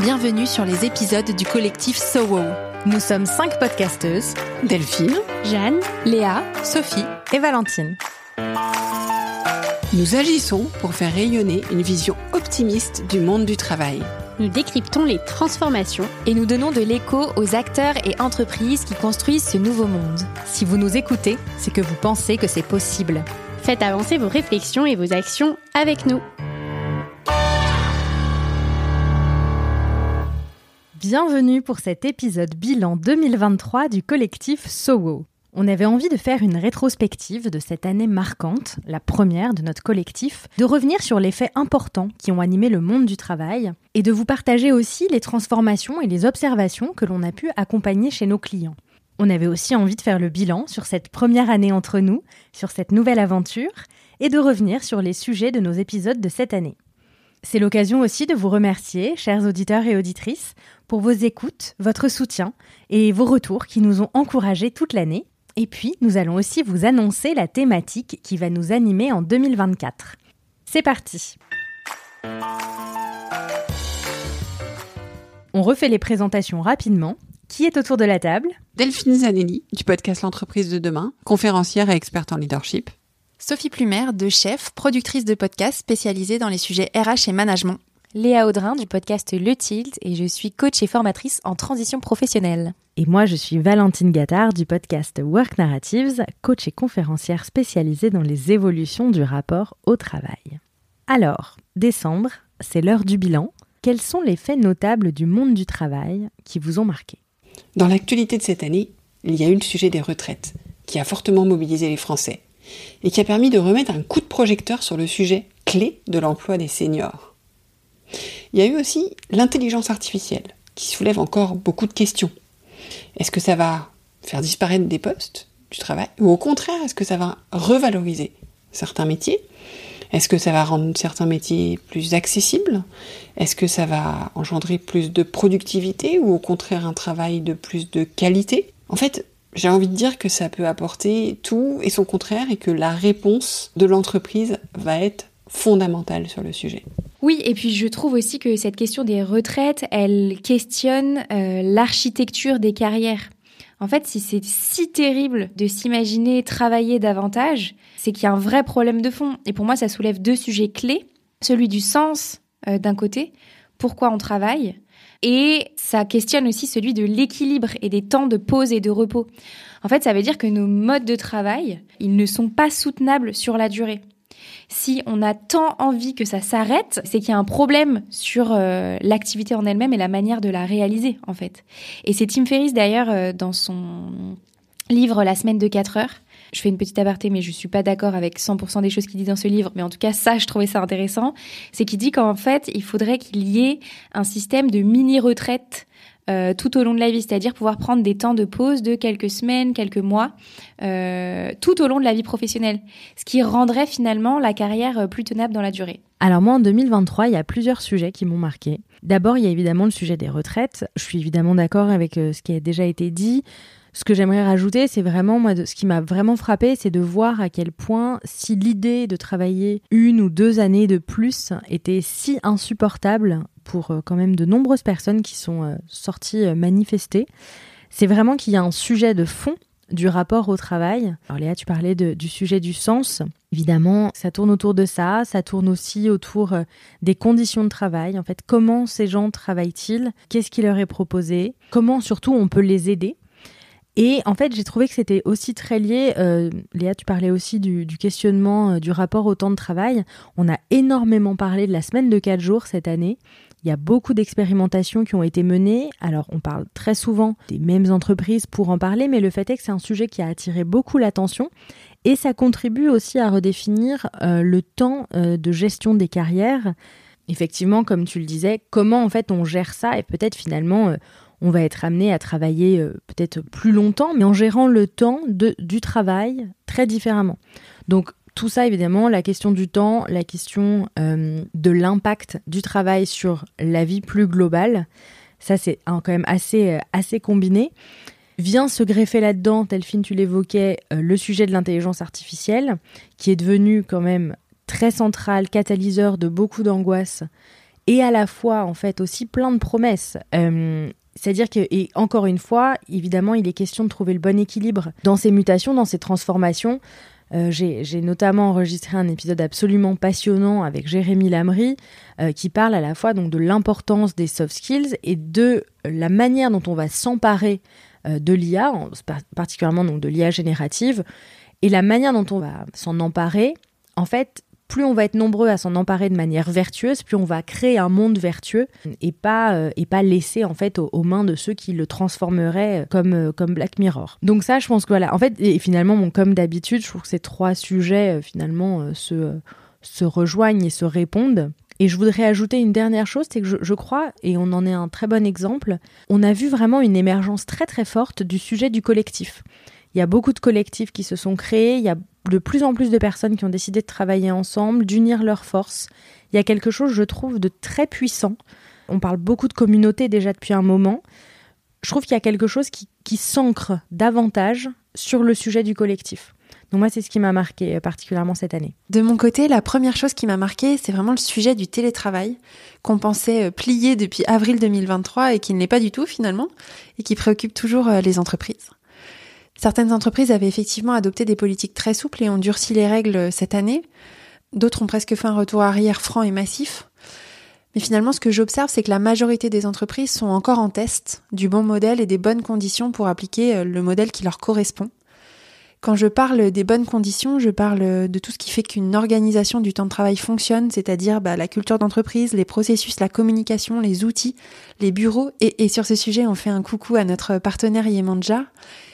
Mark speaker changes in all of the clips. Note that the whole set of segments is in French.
Speaker 1: Bienvenue sur les épisodes du collectif SoWo. Nous sommes cinq podcasteuses
Speaker 2: Delphine,
Speaker 3: Jeanne,
Speaker 1: Léa, Sophie et Valentine.
Speaker 2: Nous agissons pour faire rayonner une vision optimiste du monde du travail.
Speaker 3: Nous décryptons les transformations
Speaker 1: et nous donnons de l'écho aux acteurs et entreprises qui construisent ce nouveau monde. Si vous nous écoutez, c'est que vous pensez que c'est possible.
Speaker 3: Faites avancer vos réflexions et vos actions avec nous.
Speaker 4: Bienvenue pour cet épisode bilan 2023 du collectif SOWO. On avait envie de faire une rétrospective de cette année marquante, la première de notre collectif, de revenir sur les faits importants qui ont animé le monde du travail et de vous partager aussi les transformations et les observations que l'on a pu accompagner chez nos clients. On avait aussi envie de faire le bilan sur cette première année entre nous, sur cette nouvelle aventure, et de revenir sur les sujets de nos épisodes de cette année. C'est l'occasion aussi de vous remercier, chers auditeurs et auditrices, pour vos écoutes, votre soutien et vos retours qui nous ont encouragés toute l'année et puis, nous allons aussi vous annoncer la thématique qui va nous animer en 2024. C'est parti On refait les présentations rapidement. Qui est autour de la table?
Speaker 2: Delphine Zanelli, du podcast L'entreprise de demain, conférencière et experte en leadership.
Speaker 1: Sophie Plumer, de chef, productrice de podcast spécialisée dans les sujets RH et management.
Speaker 5: Léa Audrin du podcast Le Tilt et je suis coach et formatrice en transition professionnelle.
Speaker 4: Et moi, je suis Valentine Gattard du podcast Work Narratives, coach et conférencière spécialisée dans les évolutions du rapport au travail. Alors, décembre, c'est l'heure du bilan. Quels sont les faits notables du monde du travail qui vous ont marqué?
Speaker 2: Dans l'actualité de cette année, il y a eu le sujet des retraites, qui a fortement mobilisé les Français, et qui a permis de remettre un coup de projecteur sur le sujet clé de l'emploi des seniors. Il y a eu aussi l'intelligence artificielle, qui soulève encore beaucoup de questions. Est-ce que ça va faire disparaître des postes du travail? Ou au contraire, est-ce que ça va revaloriser certains métiers? Est-ce que ça va rendre certains métiers plus accessibles? Est-ce que ça va engendrer plus de productivité ou au contraire un travail de plus de qualité? En fait, j'ai envie de dire que ça peut apporter tout et son contraire et que la réponse de l'entreprise va être fondamentale sur le sujet.
Speaker 5: Oui, et puis je trouve aussi que cette question des retraites, elle questionne euh, l'architecture des carrières. En fait, si c'est si terrible de s'imaginer travailler davantage, c'est qu'il y a un vrai problème de fond. Et pour moi, ça soulève deux sujets clés. Celui du sens euh, d'un côté, pourquoi on travaille, et ça questionne aussi celui de l'équilibre et des temps de pause et de repos. En fait, ça veut dire que nos modes de travail, ils ne sont pas soutenables sur la durée si on a tant envie que ça s'arrête, c'est qu'il y a un problème sur euh, l'activité en elle-même et la manière de la réaliser, en fait. Et c'est Tim Ferriss, d'ailleurs, euh, dans son livre La semaine de 4 heures, je fais une petite aparté, mais je suis pas d'accord avec 100% des choses qu'il dit dans ce livre. Mais en tout cas, ça, je trouvais ça intéressant. C'est qu'il dit qu'en fait, il faudrait qu'il y ait un système de mini-retraite euh, tout au long de la vie, c'est-à-dire pouvoir prendre des temps de pause de quelques semaines, quelques mois, euh, tout au long de la vie professionnelle, ce qui rendrait finalement la carrière euh, plus tenable dans la durée.
Speaker 4: Alors moi, en 2023, il y a plusieurs sujets qui m'ont marqué. D'abord, il y a évidemment le sujet des retraites. Je suis évidemment d'accord avec ce qui a déjà été dit. Ce que j'aimerais rajouter, c'est vraiment, moi, ce qui m'a vraiment frappé, c'est de voir à quel point, si l'idée de travailler une ou deux années de plus était si insupportable pour euh, quand même de nombreuses personnes qui sont euh, sorties euh, manifester, c'est vraiment qu'il y a un sujet de fond du rapport au travail. Alors Léa, tu parlais du sujet du sens. Évidemment, ça tourne autour de ça, ça tourne aussi autour des conditions de travail. En fait, comment ces gens travaillent-ils? Qu'est-ce qui leur est proposé? Comment surtout on peut les aider? Et en fait, j'ai trouvé que c'était aussi très lié. Euh, Léa, tu parlais aussi du, questionnement euh, du rapport au temps de travail. On a énormément parlé de la semaine de 4 jours cette année. Il y a beaucoup d'expérimentations qui ont été menées. Alors, on parle très souvent des mêmes entreprises pour en parler, mais le fait est que c'est un sujet qui a attiré beaucoup l'attention et ça contribue aussi à redéfinir euh, le temps de gestion des carrières. Effectivement, comme tu le disais, comment en fait on gère ça et peut-être finalement on va être amené à travailler euh, peut-être plus longtemps, mais en gérant le temps de, du travail très différemment. Donc tout ça, évidemment, la question du temps, la question euh, de l'impact du travail sur la vie plus globale, ça c'est quand même assez, euh, assez combiné. Vient se greffer là-dedans, Delphine, tu l'évoquais, le sujet de l'intelligence artificielle, qui est devenu quand même très central, catalyseur de beaucoup d'angoisse et à la fois en fait aussi plein de promesses. C'est-à-dire que, et encore une fois, évidemment, il est question de trouver le bon équilibre dans ces mutations, dans ces transformations. Euh, j'ai notamment enregistré un épisode absolument passionnant avec Jérémy Lamry euh, qui parle à la fois donc de l'importance des soft skills et de la manière dont on va s'emparer euh, de l'IA, particulièrement donc de l'IA générative, et la manière dont on va s'en emparer. En fait, plus on va être nombreux à s'en emparer de manière vertueuse, plus on va créer un monde vertueux et pas euh, et pas laisser en fait aux, mains de ceux qui le transformeraient comme euh, comme Black Mirror. Donc ça, je pense que voilà. En fait, et finalement, comme d'habitude, je trouve que ces trois sujets euh, finalement se se rejoignent et se répondent. Et je voudrais ajouter une dernière chose, c'est que je, je, crois, et on en est un très bon exemple, on a vu vraiment une émergence très très forte du sujet du collectif. Il y a beaucoup de collectifs qui se sont créés, il y a de plus en plus de personnes qui ont décidé de travailler ensemble, d'unir leurs forces. Il y a quelque chose, je trouve, de très puissant. On parle beaucoup de communauté déjà depuis un moment. Je trouve qu'il y a quelque chose qui, qui s'ancre davantage sur le sujet du collectif. Donc moi, c'est ce qui m'a marqué euh, particulièrement cette année.
Speaker 6: De mon côté, la première chose qui m'a marqué, c'est vraiment le sujet du télétravail, qu'on pensait euh, plié depuis avril 2023 et qui ne l'est pas du tout finalement, et qui préoccupe toujours euh, les entreprises. Certaines entreprises avaient effectivement adopté des politiques très souples et ont durci les règles cette année. D'autres ont presque fait un retour arrière franc et massif. Mais finalement, ce que j'observe, c'est que la majorité des entreprises sont encore en test du bon modèle et des bonnes conditions pour appliquer euh, le modèle qui leur correspond. Quand je parle des bonnes conditions, je parle de tout ce qui fait qu'une organisation du temps de travail fonctionne, c'est-à-dire bah, la culture d'entreprise, les processus, la communication, les outils, les bureaux. Et, et, sur ce sujet, on fait un coucou à notre partenaire Yemanja.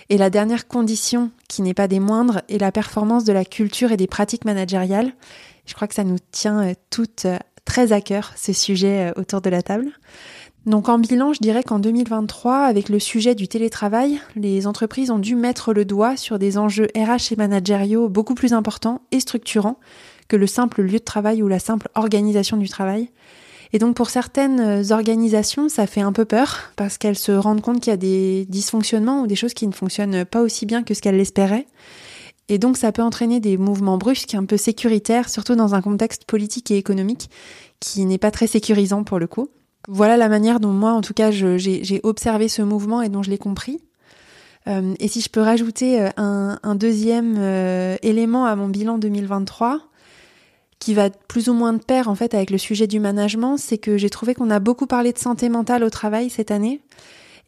Speaker 6: Et la dernière condition, qui n'est pas des moindres, est la performance de la culture et des pratiques managériales. Je crois que ça nous tient euh, toutes euh, très à cœur, ce sujet euh, autour de la table. Donc en bilan, je dirais qu'en 2023, avec le sujet du télétravail, les entreprises ont dû mettre le doigt sur des enjeux RH et managériaux beaucoup plus importants et structurants que le simple lieu de travail ou la simple organisation du travail. Et donc pour certaines euh, organisations, ça fait un peu peur parce qu'elles se rendent compte qu'il y a des dysfonctionnements ou des choses qui ne fonctionnent pas aussi bien que ce qu'elles l'espéraient. Et donc ça peut entraîner des mouvements brusques, un peu sécuritaires, surtout dans un contexte politique et économique qui n'est pas très sécurisant pour le coup. Voilà la manière dont moi, en tout cas, j'ai observé ce mouvement et dont je l'ai compris. Euh, et si je peux rajouter euh, un, un deuxième élément à mon bilan 2023, qui va plus ou moins de pair en fait avec le sujet du management, c'est que j'ai trouvé qu'on a beaucoup parlé de santé mentale au travail cette année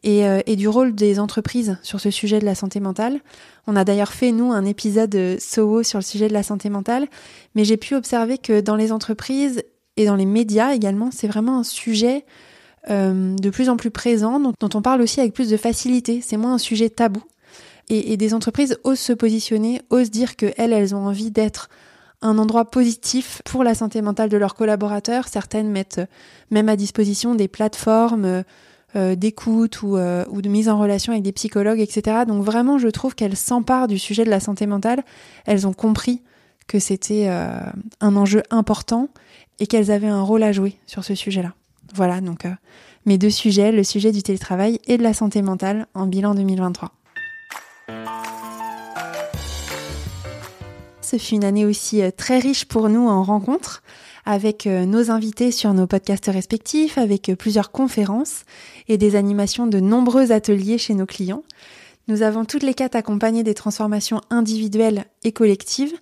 Speaker 6: et, euh, et, du rôle des entreprises sur ce sujet de la santé mentale. On a d'ailleurs fait, nous, un épisode euh, SOHO sur le sujet de la santé mentale, mais j'ai pu observer que dans les entreprises et dans les médias également, c'est vraiment un sujet euh, de plus en plus présent, dont, on parle aussi avec plus de facilité. C'est moins un sujet tabou. Et, et des entreprises osent se positionner, osent dire qu'elles, elles ont envie d'être un endroit positif pour la santé mentale de leurs collaborateurs. Certaines mettent même à disposition des plateformes euh, d'écoute ou, euh, de mise en relation avec des psychologues, etc. Donc vraiment, je trouve qu'elles s'emparent du sujet de la santé mentale. Elles ont compris que c'était euh, un enjeu important et qu'elles avaient un rôle à jouer sur ce sujet-là. Voilà, donc mes deux sujets, le sujet du télétravail et de la santé mentale en bilan 2023. Ce fut une année aussi euh, très riche pour nous en rencontres avec euh, nos invités sur nos podcasts respectifs, avec euh, plusieurs conférences et des animations de nombreux ateliers chez nos clients. Nous avons toutes les quatre accompagné des transformations individuelles et collectives.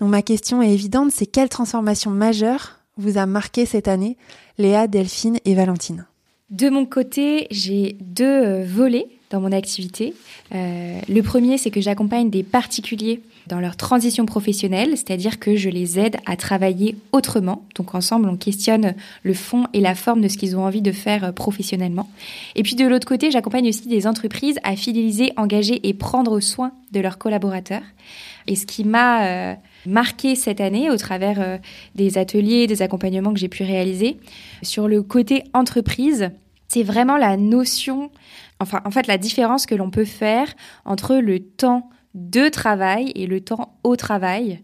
Speaker 6: Donc ma question est évidente, c'est quelle transformation majeure vous a marqué cette année, Léa, Delphine et Valentine
Speaker 5: De mon côté, j'ai deux volets dans mon activité. le premier, c'est que j'accompagne des particuliers dans leur transition professionnelle, c'est-à-dire que je les aide à travailler autrement. Donc ensemble, on questionne le fond et la forme de ce qu'ils ont envie de faire euh, professionnellement. Et puis de l'autre côté, j'accompagne aussi des entreprises à fidéliser, engager et prendre soin de leurs collaborateurs. Et ce qui m'a euh, marqué cette année au travers euh, des ateliers, des accompagnements que j'ai pu réaliser, sur le côté entreprise, c'est vraiment la notion, enfin en fait la différence que l'on peut faire entre le temps de travail et le temps au travail.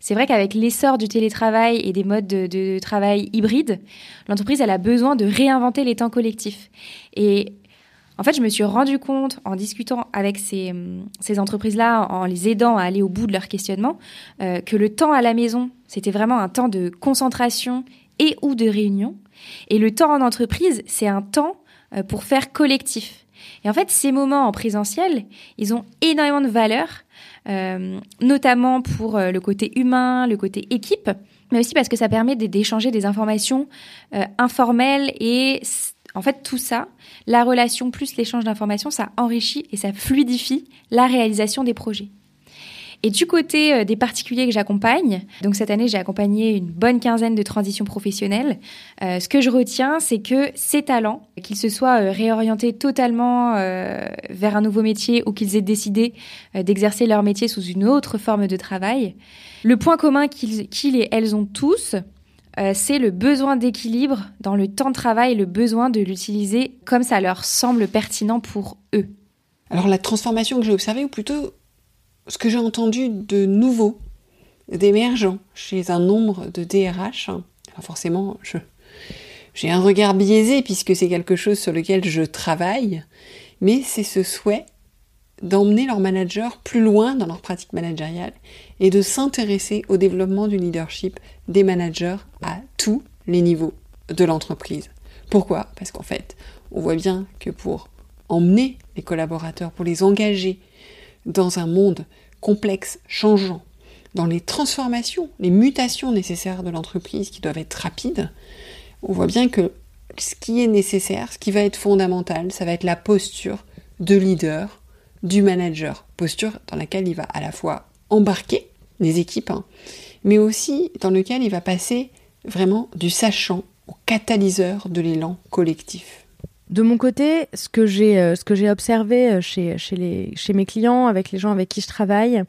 Speaker 5: C'est vrai qu'avec l'essor du télétravail et des modes de, travail hybrides, l'entreprise elle a besoin de réinventer les temps collectifs. Et en fait, je me suis rendu compte en discutant avec ces, ces entreprises-là, en les aidant à aller au bout de leur questionnement, euh, que le temps à la maison, c'était vraiment un temps de concentration et ou de réunion, Et le temps en entreprise, c'est un temps euh, pour faire collectif. Et en fait, ces moments en présentiel, ils ont énormément de valeur, euh, notamment pour euh, le côté humain, le côté équipe, mais aussi parce que ça permet d'échanger des informations informelles et en fait, tout ça, la relation plus l'échange d'informations, ça enrichit et ça fluidifie la réalisation des projets. Et du côté euh, des particuliers que j'accompagne, donc cette année j'ai accompagné une bonne quinzaine de transitions professionnelles, euh, ce que je retiens c'est que ces talents, qu'ils se soient euh, réorientés totalement vers un nouveau métier ou qu'ils aient décidé d'exercer leur métier sous une autre forme de travail, le point commun qu'ils et elles ont tous, c'est le besoin d'équilibre dans le temps de travail, le besoin de l'utiliser comme ça leur semble pertinent pour eux.
Speaker 2: Alors la transformation que j'ai observée, ou plutôt ce que j'ai entendu de nouveau, d'émergent chez un nombre de DRH, forcément, j'ai un regard biaisé puisque c'est quelque chose sur lequel je travaille, mais c'est ce souhait d'emmener leur manager plus loin dans leur pratique managériale et de s'intéresser au développement du leadership des managers à tous les niveaux de l'entreprise. Pourquoi? Parce qu'en fait, on voit bien que pour emmener les collaborateurs, pour les engager dans un monde complexe, changeant, dans les transformations, les mutations nécessaires de l'entreprise qui doivent être rapides, on voit bien que ce qui est nécessaire, ce qui va être fondamental, ça va être la posture de leader, du manager. Posture dans laquelle il va à la fois embarquer les équipes, hein, mais aussi dans lequel il va passer vraiment du sachant au catalyseur de l'élan collectif.
Speaker 4: De mon côté, ce que j'ai euh, observé euh, chez mes clients, avec les gens avec qui je travaille,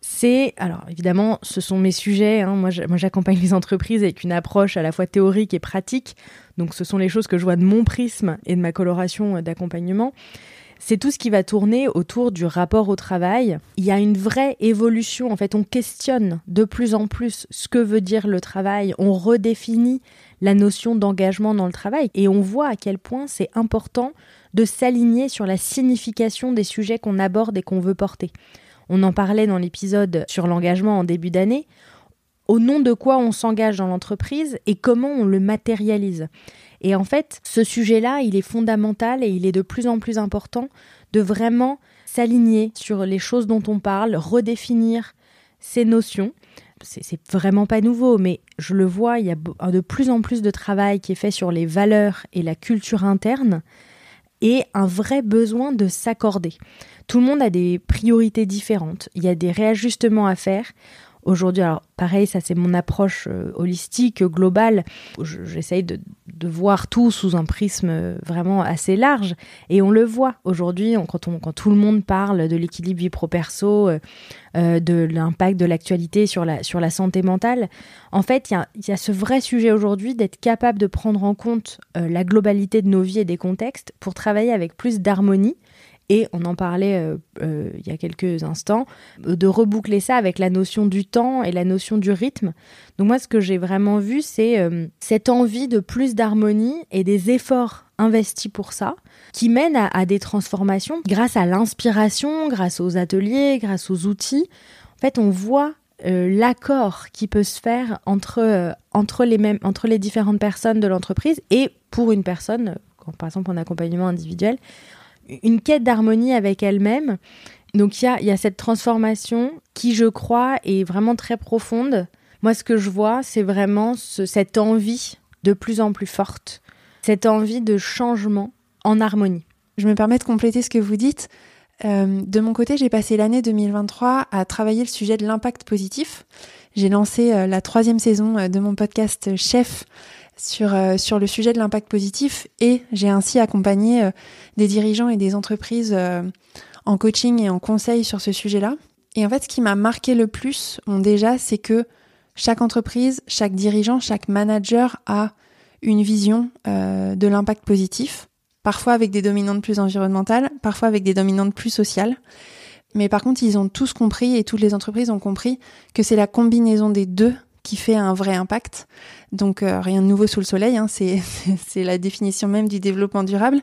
Speaker 4: c'est alors évidemment, ce sont mes sujets. Hein. moi, j'accompagne les entreprises avec une approche à la fois théorique et pratique. Donc, ce sont les choses que je vois de mon prisme et de ma coloration euh, d'accompagnement c'est tout ce qui va tourner autour du rapport au travail. Il y a une vraie évolution, en fait, on questionne de plus en plus ce que veut dire le travail, on redéfinit la notion d'engagement dans le travail et on voit à quel point c'est important de s'aligner sur la signification des sujets qu'on aborde et qu'on veut porter. On en parlait dans l'épisode sur l'engagement en début d'année. Au nom de quoi on s'engage dans l'entreprise et comment on le matérialise. Et en fait, ce sujet-là, il est fondamental et il est de plus en plus important de vraiment s'aligner sur les choses dont on parle, redéfinir ces notions. C'est vraiment pas nouveau, mais je le vois, il y a de plus en plus de travail qui est fait sur les valeurs et la culture interne et un vrai besoin de s'accorder. Tout le monde a des priorités différentes, il y a des réajustements à faire. Aujourd'hui, alors pareil, ça c'est mon approche euh, holistique, globale. J'essaye de, voir tout sous un prisme euh, vraiment assez large. Et on le voit aujourd'hui, quand, tout le monde parle de l'équilibre vie pro-perso, euh, de l'impact de l'actualité sur la, santé mentale. En fait, il y a, ce vrai sujet aujourd'hui d'être capable de prendre en compte la globalité de nos vies et des contextes pour travailler avec plus d'harmonie et on en parlait euh, euh, il y a quelques instants, de reboucler ça avec la notion du temps et la notion du rythme. Donc moi, ce que j'ai vraiment vu, c'est euh, cette envie de plus d'harmonie et des efforts investis pour ça, qui mènent à, des transformations grâce à l'inspiration, grâce aux ateliers, grâce aux outils. En fait, on voit l'accord qui peut se faire entre, entre, les mêmes, entre les différentes personnes de l'entreprise et pour une personne, par exemple en accompagnement individuel, une quête d'harmonie avec elle-même. Donc il y a, cette transformation qui, je crois, est vraiment très profonde. Moi, ce que je vois, c'est vraiment cette envie de plus en plus forte, cette envie de changement en harmonie.
Speaker 6: Je me permets de compléter ce que vous dites. Euh, de mon côté, j'ai passé l'année 2023 à travailler le sujet de l'impact positif. J'ai lancé euh, la troisième saison euh, de mon podcast Chef sur, euh, sur le sujet de l'impact positif et j'ai ainsi accompagné euh, des dirigeants et des entreprises euh, en coaching et en conseil sur ce sujet-là. Et en fait, ce qui m'a marqué le plus, déjà, c'est que chaque entreprise, chaque dirigeant, chaque manager a une vision de l'impact positif, parfois avec des dominantes plus environnementales, parfois avec des dominantes plus sociales. Mais par contre, ils ont tous compris et toutes les entreprises ont compris que c'est la combinaison des deux qui fait un vrai impact. Donc euh, rien de nouveau sous le soleil, hein, c'est la définition même du développement durable.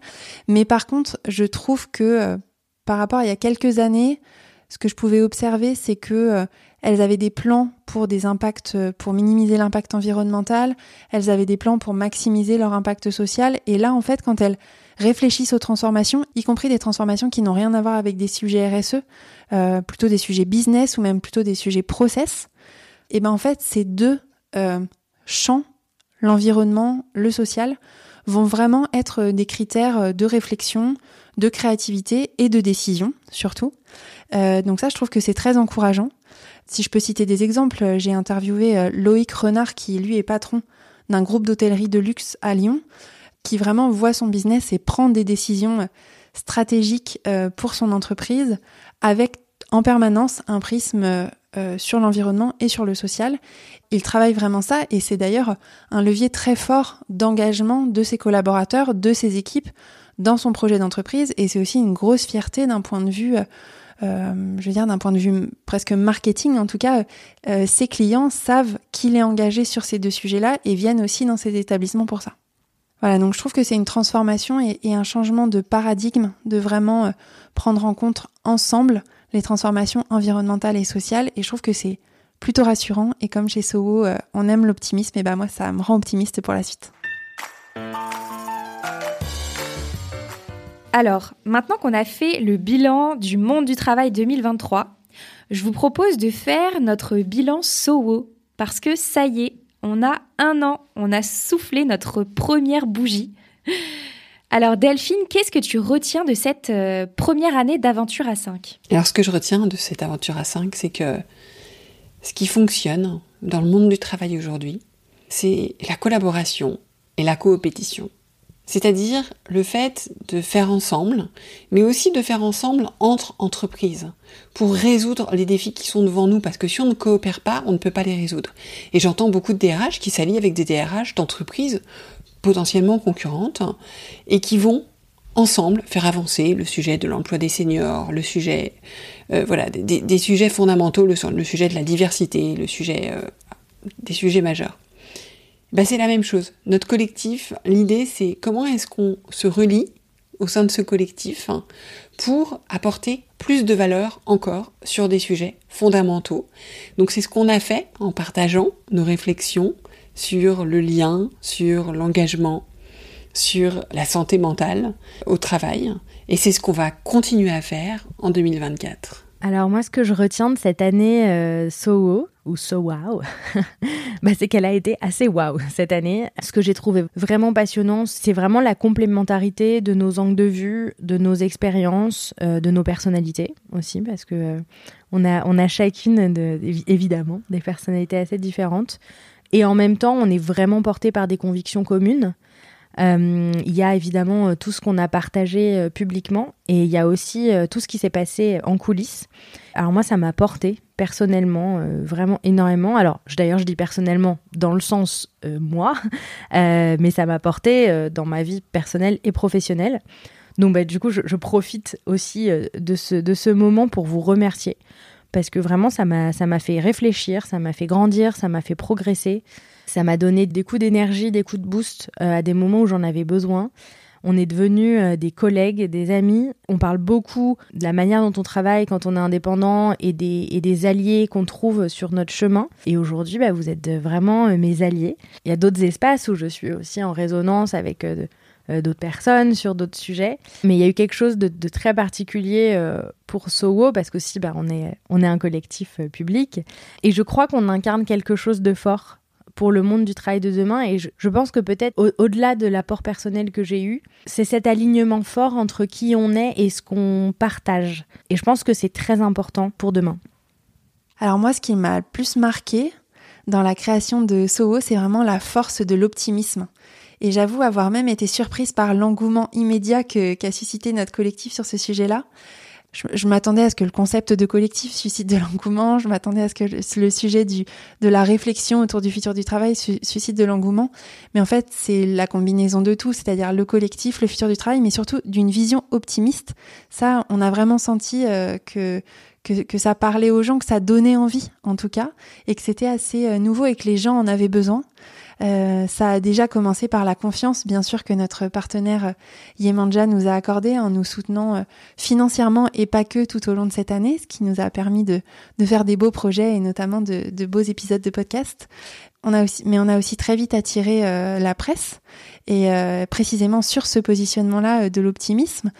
Speaker 6: Mais par contre, je trouve que euh, par rapport à il y a quelques années, ce que je pouvais observer, c'est que euh, elles avaient des plans pour des impacts, pour minimiser l'impact environnemental, elles avaient des plans pour maximiser leur impact social. Et là, en fait, quand elles réfléchissent aux transformations, y compris des transformations qui n'ont rien à voir avec des sujets RSE, plutôt des sujets business ou même plutôt des sujets process, et ben en fait, ces deux euh, champs, l'environnement, le social, vont vraiment être des critères de réflexion, de créativité et de décision, surtout. Euh, donc ça, je trouve que c'est très encourageant. Si je peux citer des exemples, j'ai interviewé Loïc Renard, qui lui est patron d'un groupe d'hôtellerie de luxe à Lyon, qui vraiment voit son business et prend des décisions stratégiques pour son entreprise avec en permanence un prisme euh, sur l'environnement et sur le social. Il travaille vraiment ça et c'est d'ailleurs un levier très fort d'engagement de ses collaborateurs, de ses équipes dans son projet d'entreprise et c'est aussi une grosse fierté d'un point de vue, euh, je veux dire d'un point de vue presque marketing en tout cas, euh, ses clients savent qu'il est engagé sur ces deux sujets-là et viennent aussi dans ces établissements pour ça. Voilà, donc je trouve que c'est une transformation et, un changement de paradigme, de vraiment prendre en compte ensemble les transformations environnementales et sociales. Et je trouve que c'est plutôt rassurant. Et comme chez Soho, euh, on aime l'optimisme, et ben moi, ça me rend optimiste pour la suite.
Speaker 5: Alors, maintenant qu'on a fait le bilan du monde du travail 2023, je vous propose de faire notre bilan Soho. Parce que ça y est, on a un an, on a soufflé notre première bougie. Alors Delphine, qu'est-ce que tu retiens de cette euh, première année d'aventure à 5
Speaker 2: Alors ce que je retiens de cette aventure à 5, c'est que ce qui fonctionne dans le monde du travail aujourd'hui, c'est la collaboration et la coopétition. C'est-à-dire le fait de faire ensemble, mais aussi de faire ensemble entre entreprises, pour résoudre les défis qui sont devant nous, parce que si on ne coopère pas, on ne peut pas les résoudre. Et j'entends beaucoup de DRH qui s'allient avec des DRH d'entreprises potentiellement concurrentes et qui vont ensemble faire avancer le sujet de l'emploi des seniors, le sujet, euh, voilà, des, sujets fondamentaux, le, sujet de la diversité, le sujet, euh, des sujets majeurs. Ben, c'est la même chose. Notre collectif, l'idée c'est comment est-ce qu'on se relie au sein de ce collectif hein, pour apporter plus de valeur encore sur des sujets fondamentaux. Donc c'est ce qu'on a fait en partageant nos réflexions, sur le lien, sur l'engagement, sur la santé mentale au travail. Et c'est ce qu'on va continuer à faire en 2024.
Speaker 4: Alors moi, ce que je retiens de cette année euh, ou So Wow, bah, c'est qu'elle a été assez wow cette année. Ce que j'ai trouvé vraiment passionnant, c'est vraiment la complémentarité de nos angles de vue, de nos expériences, euh, de nos personnalités aussi, parce que euh, on, a, on a chacune, de, évidemment, des personnalités assez différentes. Et en même temps, on est vraiment porté par des convictions communes. Euh, il y a évidemment euh, tout ce qu'on a partagé euh, publiquement et il y a aussi tout ce qui s'est passé en coulisses. Alors moi, ça m'a porté personnellement vraiment énormément. Alors d'ailleurs, je dis personnellement dans le sens moi, mais ça m'a porté dans ma vie personnelle et professionnelle. Donc bah, du coup, je, je profite aussi de, ce, de ce moment pour vous remercier parce que vraiment ça m'a ça m'a fait réfléchir, ça m'a fait grandir, ça m'a fait progresser, ça m'a donné des coups d'énergie, des coups de boost euh, à des moments où j'en avais besoin. On est devenus euh, des collègues, des amis. On parle beaucoup de la manière dont on travaille quand on est indépendant et des, et des alliés qu'on trouve sur notre chemin. Et aujourd'hui, bah, vous êtes vraiment euh, mes alliés. Il y a d'autres espaces où je suis aussi en résonance avec d'autres personnes sur d'autres sujets. Mais il y a eu quelque chose de, très particulier euh, pour Sowo parce qu'aussi bah, on, est, on est un collectif euh, public. Et je crois qu'on incarne quelque chose de fort pour le monde du travail de demain. Et je, pense que peut-être au-delà de l'apport personnel que j'ai eu, c'est cet alignement fort entre qui on est et ce qu'on partage. Et je pense que c'est très important pour demain.
Speaker 6: Alors moi, ce qui m'a le plus marqué dans la création de Soho, c'est vraiment la force de l'optimisme. Et j'avoue avoir même été surprise par l'engouement immédiat qu'a suscité notre collectif sur ce sujet-là. Je, m'attendais à ce que le concept de collectif suscite de l'engouement, je m'attendais à ce que le, sujet du, de la réflexion autour du futur du travail suscite de l'engouement. Mais en fait, c'est la combinaison de tout, c'est-à-dire le collectif, le futur du travail, mais surtout d'une vision optimiste. Ça, on a vraiment senti euh, que, que, que, ça parlait aux gens, que ça donnait envie, en tout cas, et que c'était assez euh, nouveau et que les gens en avaient besoin. Euh, ça a déjà commencé par la confiance, bien sûr, que notre partenaire euh, Yemanja nous a accordé en nous soutenant euh, financièrement et pas que tout au long de cette année, ce qui nous a permis de, de faire des beaux projets et notamment de, de beaux épisodes de podcast. On a aussi, mais on a aussi très vite attiré la presse et précisément sur ce positionnement-là de l'optimisme.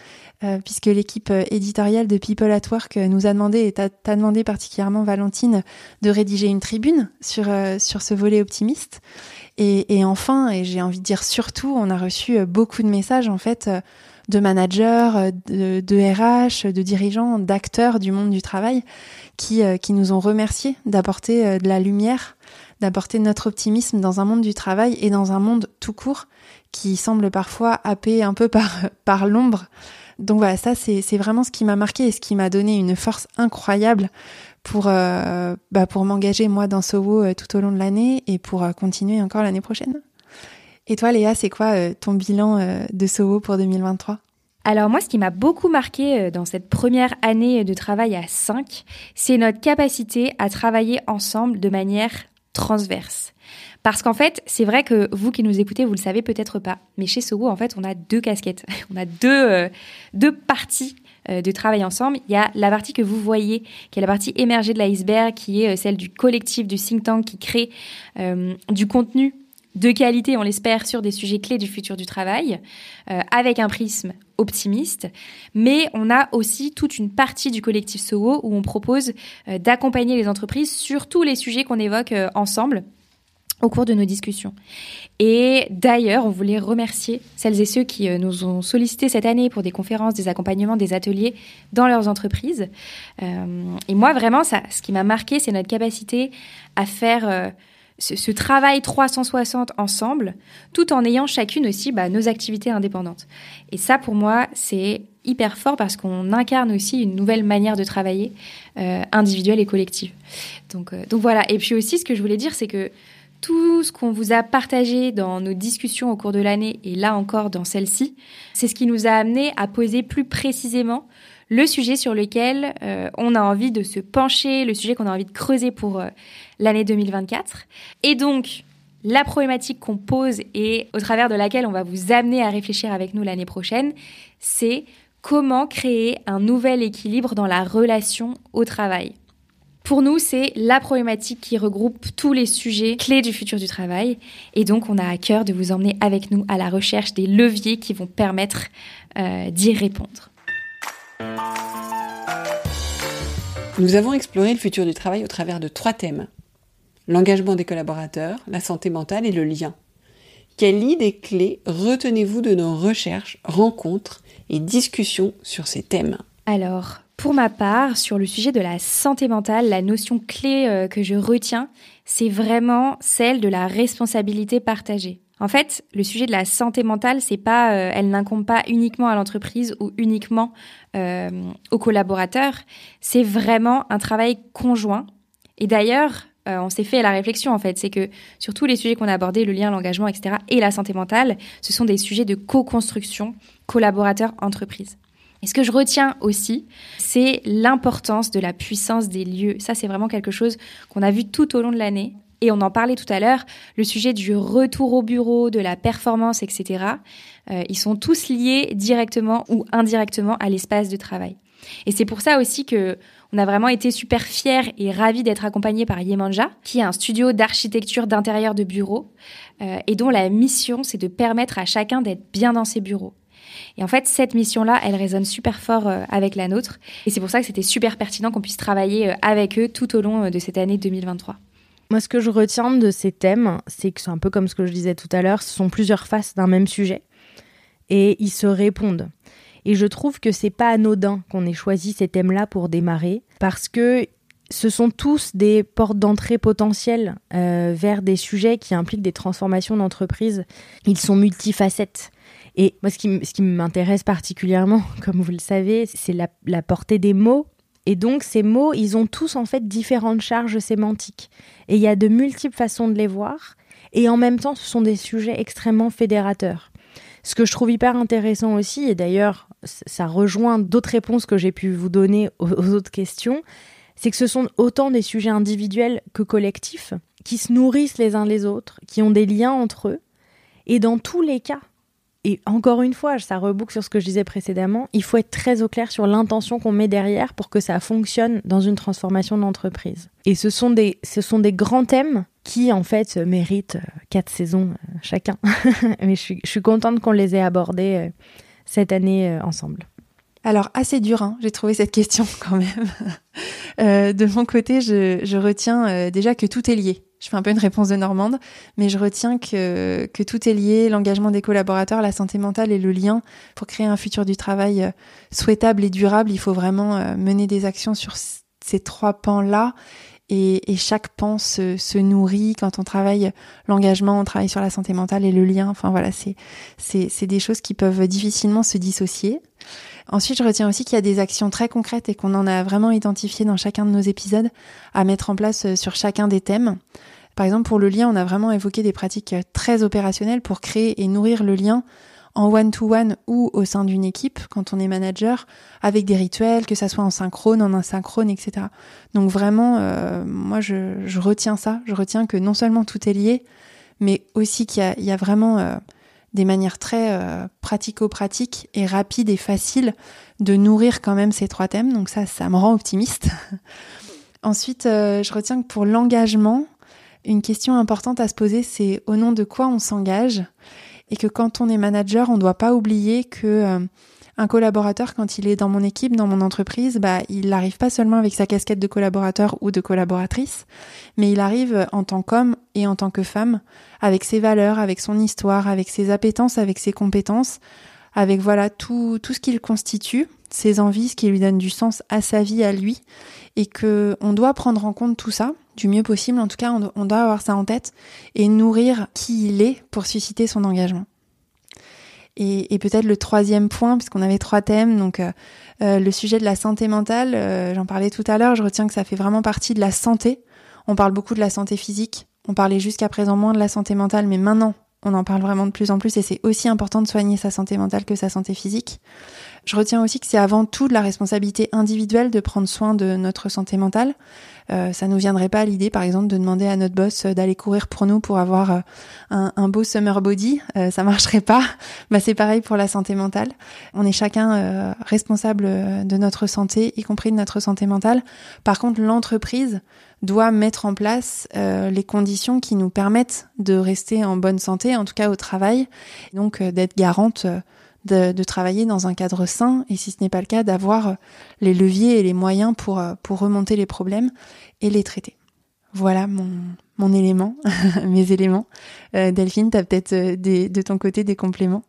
Speaker 6: Euh, puisque l'équipe euh, éditoriale de People at Work euh, nous a demandé, et t'a demandé particulièrement Valentine, de rédiger une tribune sur, sur ce volet optimiste. Et, et enfin, et j'ai envie de dire surtout, on a reçu beaucoup de messages en fait de managers, de, de RH, de dirigeants, d'acteurs du monde du travail qui, qui nous ont remerciés d'apporter de la lumière, d'apporter notre optimisme dans un monde du travail et dans un monde tout court qui semble parfois happé un peu par, par l'ombre donc voilà, ça c'est vraiment ce qui m'a marqué et ce qui m'a donné une force incroyable pour euh, bah pour m'engager moi dans Sowo euh, tout au long de l'année et pour euh, continuer encore l'année prochaine. Et toi Léa, c'est quoi ton bilan de Sowo pour 2023
Speaker 5: alors moi, ce qui m'a beaucoup marqué dans cette première année de travail à 5, c'est notre capacité à travailler ensemble de manière transverse. Parce qu'en fait, c'est vrai que vous qui nous écoutez, vous le savez peut-être pas, mais chez Sogo, en fait, on a deux casquettes. On a deux, euh, deux parties euh, de travail ensemble. Il y a la partie que vous voyez, qui est la partie émergée de l'iceberg, qui est euh, celle du collectif, du think tank, qui crée du contenu de qualité, on l'espère, sur des sujets clés du futur du travail, avec un prisme optimiste. Mais on a aussi toute une partie du collectif SOWO où on propose d'accompagner les entreprises sur tous les sujets qu'on évoque ensemble au cours de nos discussions. Et d'ailleurs, on voulait remercier celles et ceux qui euh, nous ont sollicité cette année pour des conférences, des accompagnements, des ateliers dans leurs entreprises. Euh, et moi, vraiment, ça, ce qui m'a marqué, c'est notre capacité à faire euh, ce, travail 360 ensemble, tout en ayant chacune aussi bah, nos activités indépendantes. Et ça, pour moi, c'est hyper fort parce qu'on incarne aussi une nouvelle manière de travailler individuelle et collective. Donc, donc voilà. Et puis aussi, ce que je voulais dire, c'est que tout ce qu'on vous a partagé dans nos discussions au cours de l'année et là encore dans celle-ci, c'est ce qui nous a amené à poser plus précisément le sujet sur lequel euh, on a envie de se pencher, le sujet qu'on a envie de creuser pour euh, l'année 2024. Et donc, la problématique qu'on pose et au travers de laquelle on va vous amener à réfléchir avec nous l'année prochaine, c'est comment créer un nouvel équilibre dans la relation au travail. Pour nous, c'est la problématique qui regroupe tous les sujets clés du futur du travail. Et donc, on a à cœur de vous emmener avec nous à la recherche des leviers qui vont permettre euh, d'y répondre.
Speaker 2: Nous avons exploré le futur du travail au travers de trois thèmes. L'engagement des collaborateurs, la santé mentale et le lien. Quelle idée clé retenez-vous de nos recherches, rencontres et discussions sur ces thèmes?
Speaker 5: Alors, pour ma part, sur le sujet de la santé mentale, la notion clé euh, que je retiens, c'est vraiment celle de la responsabilité partagée. En fait, le sujet de la santé mentale, c'est pas, euh, elle n'incombe pas uniquement à l'entreprise ou uniquement euh, aux collaborateurs. C'est vraiment un travail conjoint. Et d'ailleurs, on s'est fait la réflexion en fait, c'est que sur tous les sujets qu'on a abordés, le lien, l'engagement, etc., et la santé mentale, ce sont des sujets de co-construction collaborateur-entreprise. Et ce que je retiens aussi, c'est l'importance de la puissance des lieux. Ça, c'est vraiment quelque chose qu'on a vu tout au long de l'année. Et on en parlait tout à l'heure, le sujet du retour au bureau, de la performance, etc. Euh, ils sont tous liés directement ou indirectement à l'espace de travail. Et c'est pour ça aussi que on a vraiment été super fiers et ravis d'être accompagnés par Yemanja, qui est un studio d'architecture d'intérieur de bureau euh, et dont la mission c'est de permettre à chacun d'être bien dans ses bureaux. Et en fait, cette mission-là, elle résonne super fort euh, avec la nôtre. Et c'est pour ça que c'était super pertinent qu'on puisse travailler avec eux tout au long de cette année 2023.
Speaker 4: Moi, ce que je retiens de ces thèmes, c'est que c'est un peu comme ce que je disais tout à l'heure, ce sont plusieurs faces d'un même sujet et ils se répondent. Et je trouve que c'est pas anodin qu'on ait choisi ces thèmes-là pour démarrer parce que ce sont tous des portes d'entrée potentielles vers des sujets qui impliquent des transformations d'entreprise. Ils sont multifacettes. Et moi, ce qui, m'intéresse particulièrement, comme vous le savez, c'est la, portée des mots. Et donc, ces mots, ils ont tous en fait différentes charges sémantiques. Et il y a de multiples façons de les voir. Et en même temps, ce sont des sujets extrêmement fédérateurs. Ce que je trouve hyper intéressant aussi, et d'ailleurs, ça rejoint d'autres réponses que j'ai pu vous donner aux autres questions, c'est que ce sont autant des sujets individuels que collectifs. qui se nourrissent les uns les autres, qui ont des liens entre eux. Et dans tous les cas, et encore une fois, ça reboucle sur ce que je disais précédemment, il faut être très au clair sur l'intention qu'on met derrière pour que ça fonctionne dans une transformation d'entreprise. Et ce sont des, ce sont des grands thèmes qui, en fait, méritent euh, quatre saisons euh, chacun. Mais je suis, je suis contente qu'on les ait abordés euh, cette année ensemble.
Speaker 6: Alors, assez dur, hein, j'ai trouvé cette question quand même. de mon côté, je, je retiens déjà que tout est lié. Je fais un peu une réponse de Normande, mais je retiens que, que tout est lié, l'engagement des collaborateurs, la santé mentale et le lien. Pour créer un futur du travail euh, souhaitable et durable, il faut vraiment euh, mener des actions sur ces trois pans-là. Et, et, chaque pan se, se, nourrit quand on travaille l'engagement, on travaille sur la santé mentale et le lien. Enfin voilà, c'est c'est des choses qui peuvent difficilement se dissocier. Ensuite, je retiens aussi qu'il y a des actions très concrètes et qu'on en a vraiment identifié dans chacun de nos épisodes à mettre en place euh, sur chacun des thèmes. Par exemple, pour le lien, on a vraiment évoqué des pratiques euh, très opérationnelles pour créer et nourrir le lien en one-to-one ou au sein d'une équipe quand on est manager, avec des rituels, que ça soit en synchrone, en asynchrone, etc. Donc vraiment, euh, moi, je, retiens ça. Je retiens que non seulement tout est lié, mais aussi qu'il y, a, vraiment euh, des manières très euh, pratico-pratiques et rapides et faciles de nourrir quand même ces trois thèmes. Donc ça, ça me rend optimiste. Ensuite, je retiens que pour l'engagement, une question importante à se poser, c'est au nom de quoi on s'engage? Et que quand on est manager, on ne doit pas oublier que euh, un collaborateur, quand il est dans mon équipe, dans mon entreprise, bah, il n'arrive pas seulement avec sa casquette de collaborateur ou de collaboratrice, mais il arrive en tant qu'homme et en tant que femme, avec ses valeurs, avec son histoire, avec ses appétences, avec ses compétences, avec voilà tout, tout ce qu'il constitue, ses envies, ce qui lui donne du sens à sa vie, à lui, et que on doit prendre en compte tout ça du mieux possible. En tout cas, on, doit avoir ça en tête et nourrir qui il est pour susciter son engagement. Et, et peut-être le troisième point, puisqu'on avait trois thèmes, donc euh, euh, le sujet de la santé mentale, euh, j'en parlais tout à l'heure, je retiens que ça fait vraiment partie de la santé. On parle beaucoup de la santé physique, on parlait jusqu'à présent moins de la santé mentale, mais maintenant on en parle vraiment de plus en plus et c'est aussi important de soigner sa santé mentale que sa santé physique. Je retiens aussi que c'est avant tout de la responsabilité individuelle de prendre soin de notre santé mentale. Euh, ça nous viendrait pas à l'idée, par exemple, de demander à notre boss euh, d'aller courir pour nous pour avoir euh, un, beau summer body. Euh, ça marcherait pas. Bah, c'est pareil pour la santé mentale. On est chacun euh, responsable de notre santé, y compris de notre santé mentale. Par contre, l'entreprise doit mettre en place les conditions qui nous permettent de rester en bonne santé, en tout cas au travail, donc d'être garante de, de, travailler dans un cadre sain et si ce n'est pas le cas, d'avoir les leviers et les moyens pour, pour remonter les problèmes et les traiter. Voilà mon, mon élément, mes éléments. Euh, Delphine, tu as peut-être euh, de ton côté des compléments?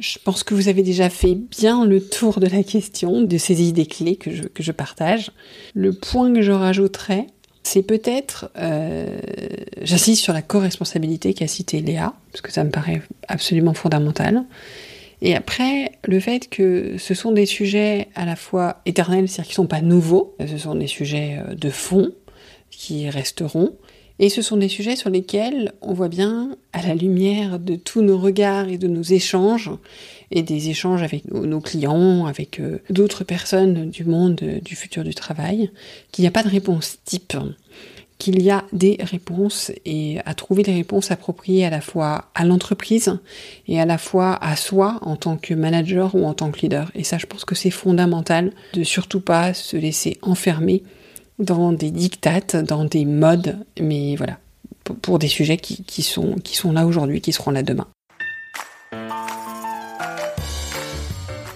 Speaker 2: Je pense que vous avez déjà fait bien le tour de la question, de ces idées clés que je, que je partage. Le point que je rajouterais, c'est peut-être, euh, j'insiste sur la co-responsabilité qu'a cité Léa, parce que ça me paraît absolument fondamental. Et après, le fait que ce sont des sujets à la fois éternels, c'est-à-dire qu'ils ne sont pas nouveaux, ce sont des sujets euh, de fond qui resteront, et ce sont des sujets sur lesquels on voit bien, à la lumière de tous nos regards et de nos échanges, et des échanges avec nos, clients, avec euh, d'autres personnes du monde euh, du futur du travail, qu'il n'y a pas de réponse type qu'il y a des réponses et à trouver les réponses appropriées à la fois à l'entreprise et à la fois à soi en tant que manager ou en tant que leader. Et ça, je pense que c'est fondamental de surtout pas se laisser enfermer dans des dictates, dans des modes, mais voilà, pour des sujets qui, sont, qui sont là aujourd'hui, qui seront là demain.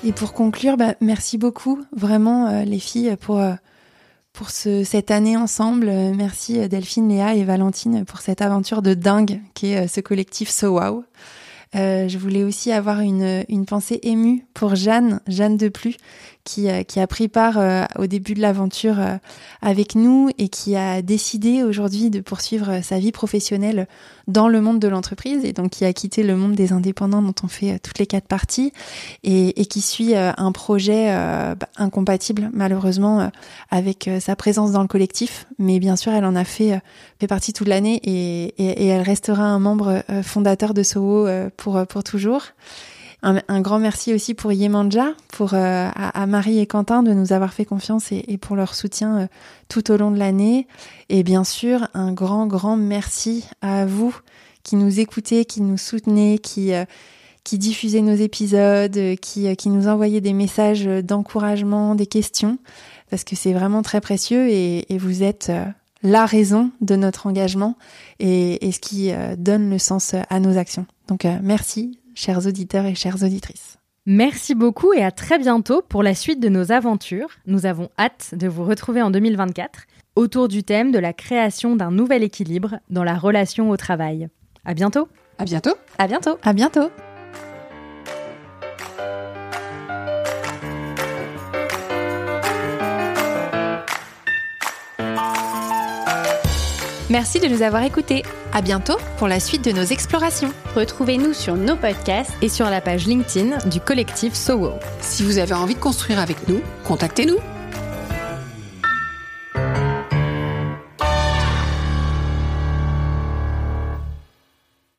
Speaker 6: Et pour conclure, bah, merci beaucoup vraiment euh, les filles pour euh, pour ce, cette année ensemble. Euh, merci Delphine, Léa et Valentine pour cette aventure de dingue qui est ce collectif So Wow. Euh, je voulais aussi avoir une, une pensée émue pour Jeanne, Jeanne de Plus, qui, qui a pris part euh, au début de l'aventure euh, avec nous et qui a décidé aujourd'hui de poursuivre sa vie professionnelle dans le monde de l'entreprise et donc qui a quitté le monde des indépendants dont on fait toutes les quatre parties et, qui suit un projet bah, incompatible malheureusement avec sa présence dans le collectif. Mais bien sûr, elle en a fait, fait partie toute l'année et, et, et, elle restera un membre fondateur de Soho pour, pour toujours. Un, grand merci aussi pour Yemanja, pour à, Marie et Quentin de nous avoir fait confiance et, et pour leur soutien tout au long de l'année. Et bien sûr, un grand, grand merci à vous qui nous écoutez, qui nous soutenez, qui qui diffusait nos épisodes, euh, qui, euh, qui nous envoyait des messages d'encouragement, des questions, parce que c'est vraiment très précieux et, vous êtes euh, la raison de notre engagement et, ce qui donne le sens à nos actions. Donc merci, chers auditeurs et chères auditrices.
Speaker 4: Merci beaucoup et à très bientôt pour la suite de nos aventures. Nous avons hâte de vous retrouver en 2024 autour du thème de la création d'un nouvel équilibre dans la relation au travail. À bientôt.
Speaker 2: À bientôt.
Speaker 5: À bientôt.
Speaker 6: À bientôt.
Speaker 5: Merci de nous avoir écoutés.
Speaker 1: À bientôt pour la suite de nos explorations.
Speaker 3: Retrouvez-nous sur nos podcasts
Speaker 1: et sur la page LinkedIn du collectif SOWO.
Speaker 2: Si vous avez envie de construire avec nous, contactez-nous.